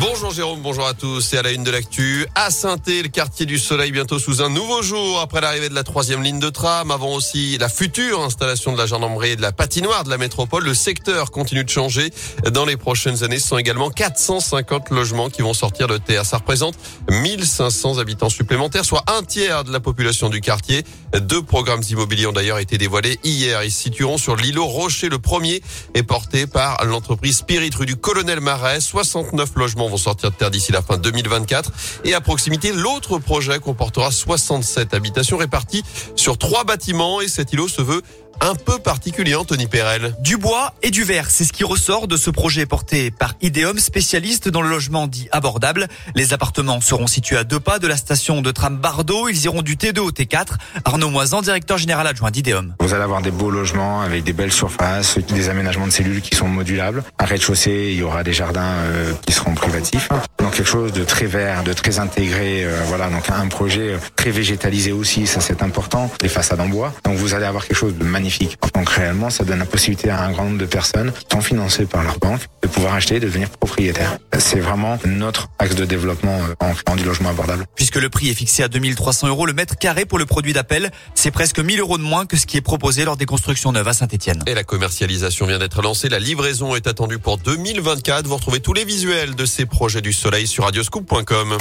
Bonjour Jérôme, bonjour à tous. C'est à la une de l'actu. À saint le quartier du Soleil bientôt sous un nouveau jour après l'arrivée de la troisième ligne de tram. Avant aussi la future installation de la gendarmerie et de la patinoire de la métropole. Le secteur continue de changer. Dans les prochaines années, ce sont également 450 logements qui vont sortir de terre. Ça représente 1500 habitants supplémentaires, soit un tiers de la population du quartier. Deux programmes immobiliers ont d'ailleurs été dévoilés hier. Ils se situeront sur l'îlot Rocher. Le premier est porté par l'entreprise Spirit rue du Colonel Marais. 69 logements vont sortir de terre d'ici la fin 2024. Et à proximité, l'autre projet comportera 67 habitations réparties sur trois bâtiments et cet îlot se veut un peu particulier, Anthony Perel. Du bois et du verre, c'est ce qui ressort de ce projet porté par Ideum, spécialiste dans le logement dit abordable. Les appartements seront situés à deux pas de la station de tram Bardo. Ils iront du T2 au T4. Arnaud Moisan, directeur général adjoint d'Ideum. Vous allez avoir des beaux logements avec des belles surfaces, des aménagements de cellules qui sont modulables. Un rez-de-chaussée, il y aura des jardins euh, qui seront privatifs. Quelque chose de très vert, de très intégré. Euh, voilà, donc un projet très végétalisé aussi, ça c'est important. Les façades en bois. Donc vous allez avoir quelque chose de magnifique donc réellement, ça donne la possibilité à un grand nombre de personnes sont financées par leur banque pouvoir acheter et devenir propriétaires. C'est vraiment notre axe de développement euh, en créant du logement abordable. Puisque le prix est fixé à 2300 euros le mètre carré pour le produit d'appel, c'est presque 1000 euros de moins que ce qui est proposé lors des constructions neuves à Saint-Etienne. Et la commercialisation vient d'être lancée. La livraison est attendue pour 2024. Vous retrouvez tous les visuels de ces projets du soleil sur radioscoop.com.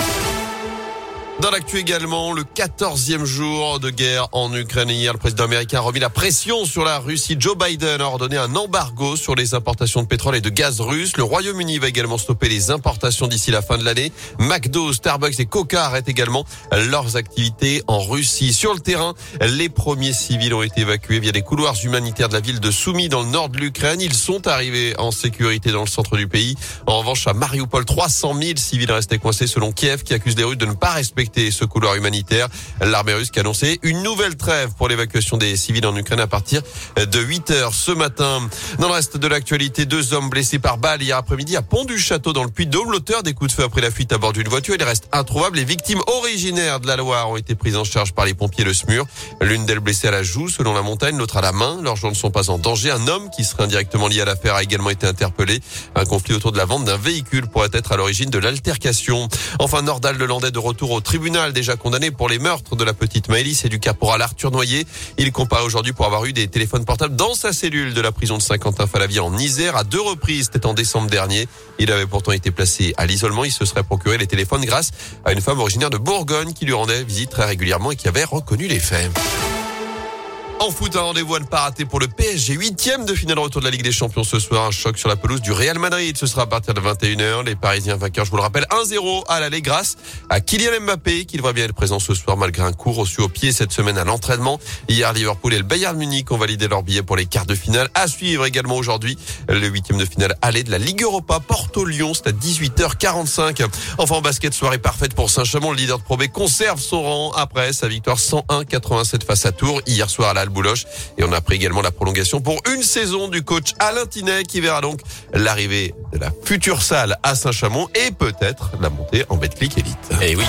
Dans l'actu également, le 14e jour de guerre en Ukraine. Hier, le président américain a remis la pression sur la Russie. Joe Biden a ordonné un embargo sur les importations de pétrole et de gaz russe. Le Royaume-Uni va également stopper les importations d'ici la fin de l'année. McDo, Starbucks et Coca arrêtent également leurs activités en Russie. Sur le terrain, les premiers civils ont été évacués via les couloirs humanitaires de la ville de Soumy dans le nord de l'Ukraine. Ils sont arrivés en sécurité dans le centre du pays. En revanche, à Mariupol, 300 000 civils restés coincés selon Kiev qui accuse les Russes de ne pas respecter ce couloir humanitaire. L'armée russe qui a annoncé une nouvelle trêve pour l'évacuation des civils en Ukraine à partir de 8 heures ce matin. Dans le reste de l'actualité, deux hommes blessés par balle hier après-midi à Pont-du-Château dans le Puy-de-Dôme. L'auteur des coups de feu après la fuite à bord d'une voiture, il reste introuvable. Les victimes originaires de la Loire ont été prises en charge par les pompiers Le SMUR. L'une d'elles blessée à la joue selon la montagne, l'autre à la main. Leurs gens ne sont pas en danger. Un homme qui serait indirectement lié à l'affaire a également été interpellé. Un conflit autour de la vente d'un véhicule pourrait être à l'origine de l'altercation. Enfin, Nordal de Landais de retour au tribunal déjà condamné pour les meurtres de la petite Maëlys et du caporal Arthur Noyer. Il comparaît aujourd'hui pour avoir eu des téléphones portables dans sa cellule de la prison de Saint-Quentin-Falavie en Isère à deux reprises. C'était en décembre dernier. Il avait pourtant été placé à l'isolement. Il se serait procuré les téléphones grâce à une femme originaire de Bourgogne qui lui rendait visite très régulièrement et qui avait reconnu les faits. En foot, un rendez-vous à ne pas rater pour le PSG. Huitième de finale retour de la Ligue des Champions ce soir. Un choc sur la pelouse du Real Madrid. Ce sera à partir de 21h. Les Parisiens vainqueurs, je vous le rappelle, 1-0 à l'aller grâce à Kylian Mbappé qui devrait bien être présent ce soir malgré un coup reçu au pied cette semaine à l'entraînement. Hier, Liverpool et le Bayern Munich ont validé leur billet pour les quarts de finale. À suivre également aujourd'hui le huitième de finale aller de la Ligue Europa. Porto-Lyon, c'est à 18h45. Enfin, en basket, soirée parfaite pour Saint-Chamond. Le leader de Pro B conserve son rang après sa victoire 101-87 face à Tours hier soir à la Bouloche. Et on a pris également la prolongation pour une saison du coach Alain Tinet qui verra donc l'arrivée de la future salle à Saint-Chamond et peut-être la montée en Betclic Elite. Eh oui.